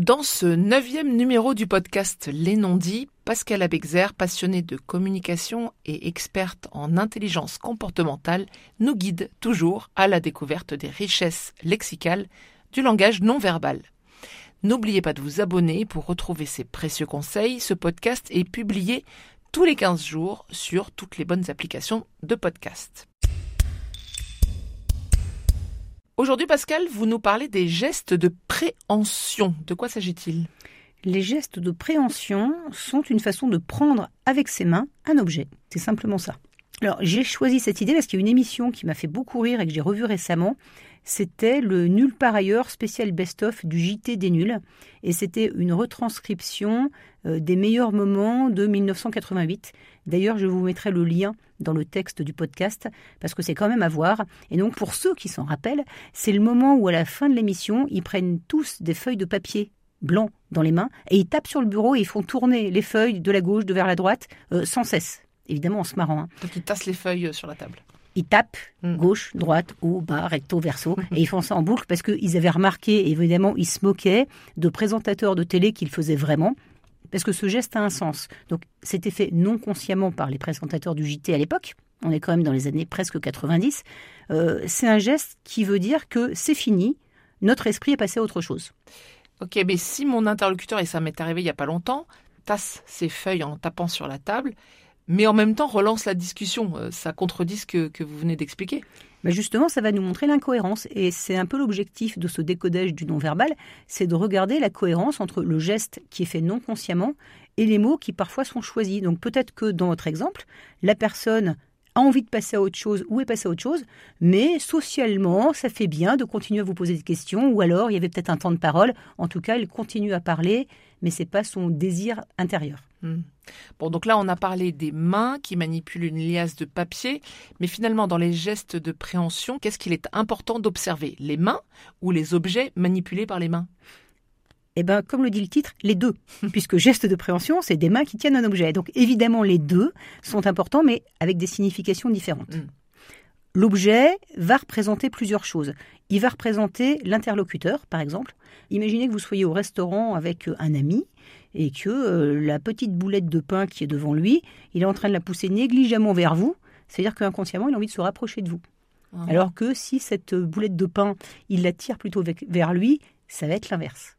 Dans ce neuvième numéro du podcast Les non-dits, Pascal Abexer, passionnée de communication et experte en intelligence comportementale, nous guide toujours à la découverte des richesses lexicales du langage non verbal. N'oubliez pas de vous abonner pour retrouver ces précieux conseils. Ce podcast est publié tous les 15 jours sur toutes les bonnes applications de podcast. Aujourd'hui, Pascal, vous nous parlez des gestes de préhension. De quoi s'agit-il? Les gestes de préhension sont une façon de prendre avec ses mains un objet. C'est simplement ça. Alors, j'ai choisi cette idée parce qu'il y a une émission qui m'a fait beaucoup rire et que j'ai revue récemment c'était le Nul par ailleurs spécial best-of du JT des nuls. Et c'était une retranscription euh, des meilleurs moments de 1988. D'ailleurs, je vous mettrai le lien dans le texte du podcast parce que c'est quand même à voir. Et donc, pour ceux qui s'en rappellent, c'est le moment où à la fin de l'émission, ils prennent tous des feuilles de papier blanc dans les mains et ils tapent sur le bureau et ils font tourner les feuilles de la gauche de vers la droite euh, sans cesse. Évidemment en se marrant. Hein. Donc ils tassent les feuilles euh, sur la table ils tapent mm. gauche, droite, haut, bas, recto, verso, et ils font ça en boucle parce qu'ils avaient remarqué, évidemment, ils se moquaient de présentateurs de télé qu'ils faisaient vraiment, parce que ce geste a un sens. Donc, c'était fait non consciemment par les présentateurs du JT à l'époque. On est quand même dans les années presque 90. Euh, c'est un geste qui veut dire que c'est fini, notre esprit est passé à autre chose. Ok, mais si mon interlocuteur, et ça m'est arrivé il n'y a pas longtemps, tasse ses feuilles en tapant sur la table, mais en même temps relance la discussion. Euh, ça contredit ce que, vous venez d'expliquer. Mais justement, ça va nous montrer l'incohérence. Et c'est un peu l'objectif de ce décodage du non-verbal, c'est de regarder la cohérence entre le geste qui est fait non consciemment et les mots qui parfois sont choisis. Donc peut-être que dans votre exemple, la personne a envie de passer à autre chose ou est passée à autre chose, mais socialement, ça fait bien de continuer à vous poser des questions, ou alors il y avait peut-être un temps de parole. En tout cas, il continue à parler, mais c'est pas son désir intérieur. Hmm. Bon, donc là, on a parlé des mains qui manipulent une liasse de papier, mais finalement, dans les gestes de préhension, qu'est-ce qu'il est important d'observer? Les mains ou les objets manipulés par les mains? Eh bien, comme le dit le titre, les deux. Puisque geste de préhension, c'est des mains qui tiennent un objet. Donc, évidemment, les deux sont importants, mais avec des significations différentes. Hmm. L'objet va représenter plusieurs choses. Il va représenter l'interlocuteur, par exemple. Imaginez que vous soyez au restaurant avec un ami et que euh, la petite boulette de pain qui est devant lui, il est en train de la pousser négligemment vers vous, c'est-à-dire qu'inconsciemment, il a envie de se rapprocher de vous. Ah. Alors que si cette boulette de pain, il la tire plutôt vers lui, ça va être l'inverse.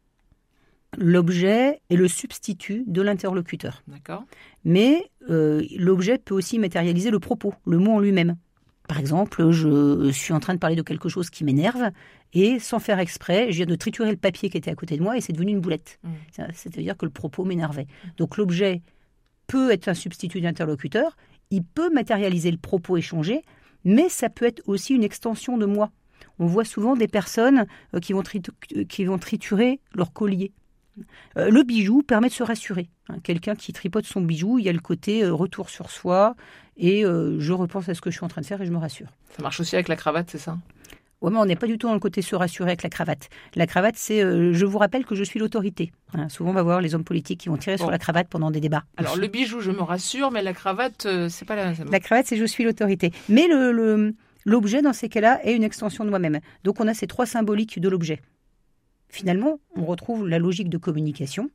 L'objet est le substitut de l'interlocuteur. D'accord. Mais euh, l'objet peut aussi matérialiser le propos, le mot en lui-même. Par exemple, je suis en train de parler de quelque chose qui m'énerve et sans faire exprès, je viens de triturer le papier qui était à côté de moi et c'est devenu une boulette. Mm. C'est-à-dire que le propos m'énervait. Donc l'objet peut être un substitut d'interlocuteur, il peut matérialiser le propos échangé, mais ça peut être aussi une extension de moi. On voit souvent des personnes euh, qui vont, qui vont triturer leur collier. Euh, le bijou permet de se rassurer. Hein. Quelqu'un qui tripote son bijou, il y a le côté euh, retour sur soi et euh, je repense à ce que je suis en train de faire et je me rassure. Ça marche aussi avec la cravate, c'est ça? Oui, mais on n'est pas du tout dans le côté se rassurer avec la cravate. La cravate, c'est je vous rappelle que je suis l'autorité. Hein. souvent, on va voir les hommes politiques qui vont tirer sur la cravate pendant des débats. Alors, le bijou, je me rassure, mais la cravate, c'est pas la même. La cravate, c'est je suis l'autorité. Mais le, l'objet, dans ces cas-là, est une extension de moi-même. Donc, on a ces trois symboliques de l'objet. Finalement, on retrouve la logique de communication,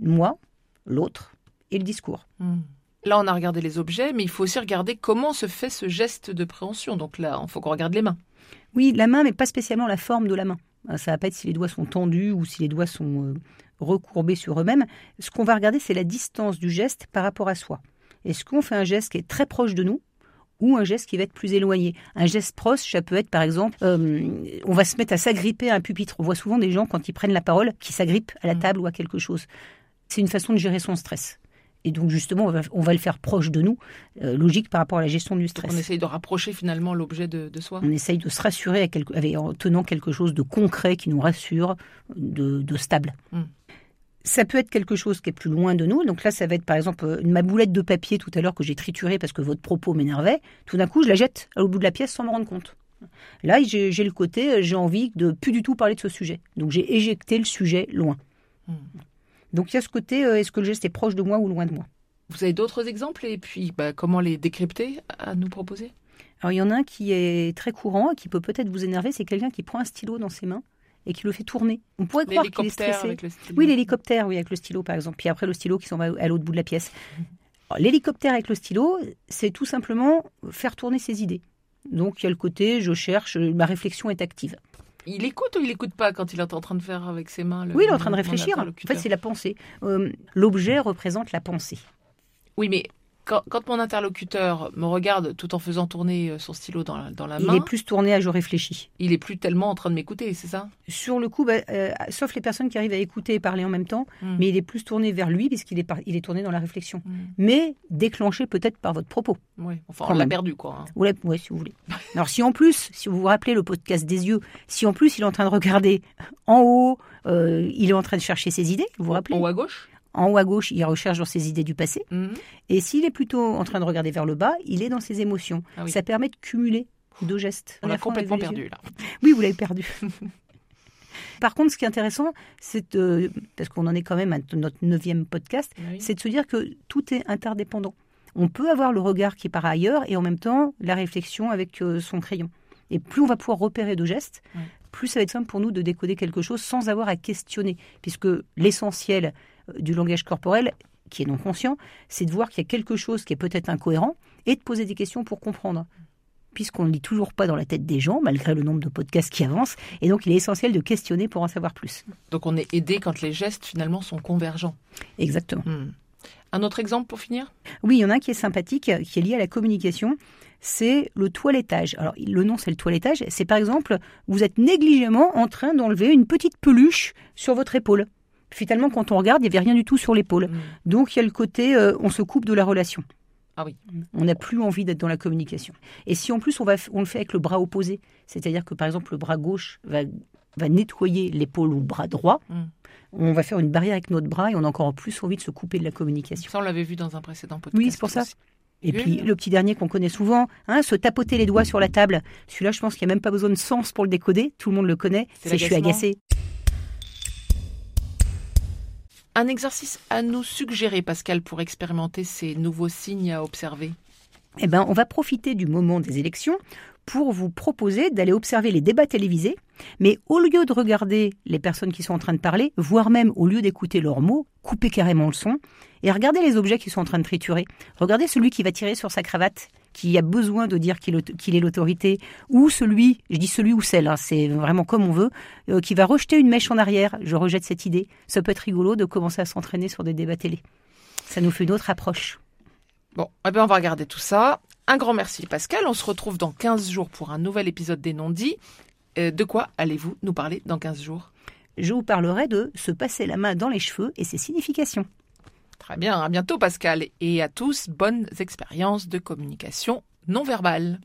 moi, l'autre et le discours. Hmm. Là, on a regardé les objets, mais il faut aussi regarder comment se fait ce geste de préhension. Donc là, il faut qu'on regarde les mains. Oui, la main, mais pas spécialement la forme de la main. Euh, ça va pas être si les doigts sont tendus ou si les doigts sont euh, recourbés sur eux-mêmes. Ce qu'on va regarder, c'est la distance du geste par rapport à soi. Est-ce qu'on fait un geste qui est très proche de nous ou un geste qui va être plus éloigné? Un geste proche, ça peut être par exemple, euh, on va se mettre à s'agripper à un pupitre. On voit souvent des gens, quand ils prennent la parole, qui s'agrippent à la mm. table ou à quelque chose. C'est une façon de gérer son stress. Et donc justement, on va, le faire proche de nous, euh, logique par rapport à la gestion du stress. on essaye de rapprocher finalement l'objet de, soi. On essaye de se rassurer en tenant quelque chose de concret qui nous rassure, de, stable. Mm. Ça peut être quelque chose qui est plus loin de nous. Donc là, ça va être par exemple une ma boulette de papier tout à l'heure que j'ai triturée parce que votre propos m'énervait. Tout d'un coup, je la jette au bout de la pièce sans me rendre compte. Là, j'ai le côté, euh, j'ai envie de plus du tout parler de ce sujet. Donc j'ai éjecté le sujet loin. Hmm. Donc il y a ce côté, euh, est-ce que le geste est proche de moi ou loin de moi? Vous avez d'autres exemples? Et puis bah, comment les décrypter à nous proposer? Alors il y en a un qui est très courant et qui peut peut-être vous énerver, c'est quelqu'un qui prend un stylo dans ses mains et qui le fait tourner. On pourrait croire qu'il est stressé. avec le stylo. Oui, l'hélicoptère, oui, avec le stylo, par exemple. Puis après, le stylo qui s'en va à l'autre bout de la pièce. L'hélicoptère avec le stylo, c'est tout simplement faire tourner ses idées. Donc, il y a le côté, je cherche, ma réflexion est active. Il écoute ou il écoute pas quand il est en train de faire avec ses mains le- Oui, il est en train de réfléchir. En fait, c'est la pensée. Euh, L'objet représente la pensée. Oui, mais quand, quand mon interlocuteur me regarde tout en faisant tourner euh, son stylo dans la, dans la Il main, est plus tourné à je réfléchis. il est plus tellement en train de m'écouter, c'est ça? Sur le coup, bah, euh, sauf les personnes qui arrivent à écouter et parler en même temps, Mm. mais il est plus tourné vers lui puisqu'il est, il est tourné dans la réflexion. Mm. Mais déclenché peut-être par votre propos. Oui, enfin, on l'a perdu, quoi. hein. Ou la- ouais, si vous voulez. Alors si en plus, si vous vous rappelez le podcast des yeux, si en plus il est en train de regarder en haut, euh, il est en train de chercher ses idées, vous vous rappelez? En haut à gauche? En haut à gauche, il recherche dans ses idées du passé. Mhm. Et s'il est plutôt en train de regarder vers le bas, il est dans ses émotions. Ah oui. Ça permet de cumuler deux gestes. On l'a complètement perdu, là. Oui, vous l'avez perdu. Par contre, ce qui est intéressant, c'est, euh, parce qu'on en est quand même à notre neuvième podcast, Oui. c'est de se dire que tout est interdépendant. On peut avoir le regard qui part ailleurs et en même temps la réflexion avec euh, son crayon. Et plus on va pouvoir repérer de gestes, plus ça va être simple pour nous de décoder quelque chose sans avoir à questionner. Puisque l'essentiel du langage corporel, qui est non conscient, c'est de voir qu'il y a quelque chose qui est peut-être incohérent et de poser des questions pour comprendre. Puisqu'on ne lit toujours pas dans la tête des gens, malgré le nombre de podcasts qui avancent, et donc il est essentiel de questionner pour en savoir plus. Donc on est aidé quand les gestes, finalement, sont convergents. Exactement. Hmm. Un autre exemple pour finir? Oui, il y en a un qui est sympathique, qui est lié à la communication. C'est le toilettage. Alors, le nom, c'est le toilettage. C'est par exemple, vous êtes négligemment en train d'enlever une petite peluche sur votre épaule. Finalement, quand on regarde, il n'y avait rien du tout sur l'épaule. Hmm. Donc, il y a le côté, euh, on se coupe de la relation. Ah oui. On n'a plus envie d'être dans la communication. Et si en plus, on, va, on le fait avec le bras opposé, c'est-à-dire que par exemple, le bras gauche va, va nettoyer l'épaule ou le bras droit, Hmm. on va faire une barrière avec notre bras et on a encore plus envie de se couper de la communication. Ça, on l'avait vu dans un précédent podcast. Oui, c'est pour ça. Et Oui. puis le petit dernier qu'on connaît souvent, hein, se tapoter les doigts sur la table. Celui-là, je pense qu'il n'y a même pas besoin de sens pour le décoder. Tout le monde le connaît. C'est je suis agacé. Un exercice à nous suggérer, Pascal, pour expérimenter ces nouveaux signes à observer. Eh ben, on va profiter du moment des élections pour vous proposer d'aller observer les débats télévisés, mais au lieu de regarder les personnes qui sont en train de parler, voire même au lieu d'écouter leurs mots, coupez carrément le son et regardez les objets qui sont en train de triturer. Regardez celui qui va tirer sur sa cravate, qui a besoin de dire qu'il est l'autorité, ou celui, je dis celui ou celle, hein, c'est vraiment comme on veut, euh, qui va rejeter une mèche en arrière. Je rejette cette idée. Ça peut être rigolo de commencer à s'entraîner sur des débats télé. Ça nous fait une autre approche. Bon, eh ben on va regarder tout ça. Un grand merci, Pascal. On se retrouve dans 15 jours pour un nouvel épisode des non-dits. Euh, de quoi allez-vous nous parler dans 15 jours? Je vous parlerai de se passer la main dans les cheveux et ses significations. Très bien, à bientôt, Pascal. Et à tous, bonnes expériences de communication non verbale.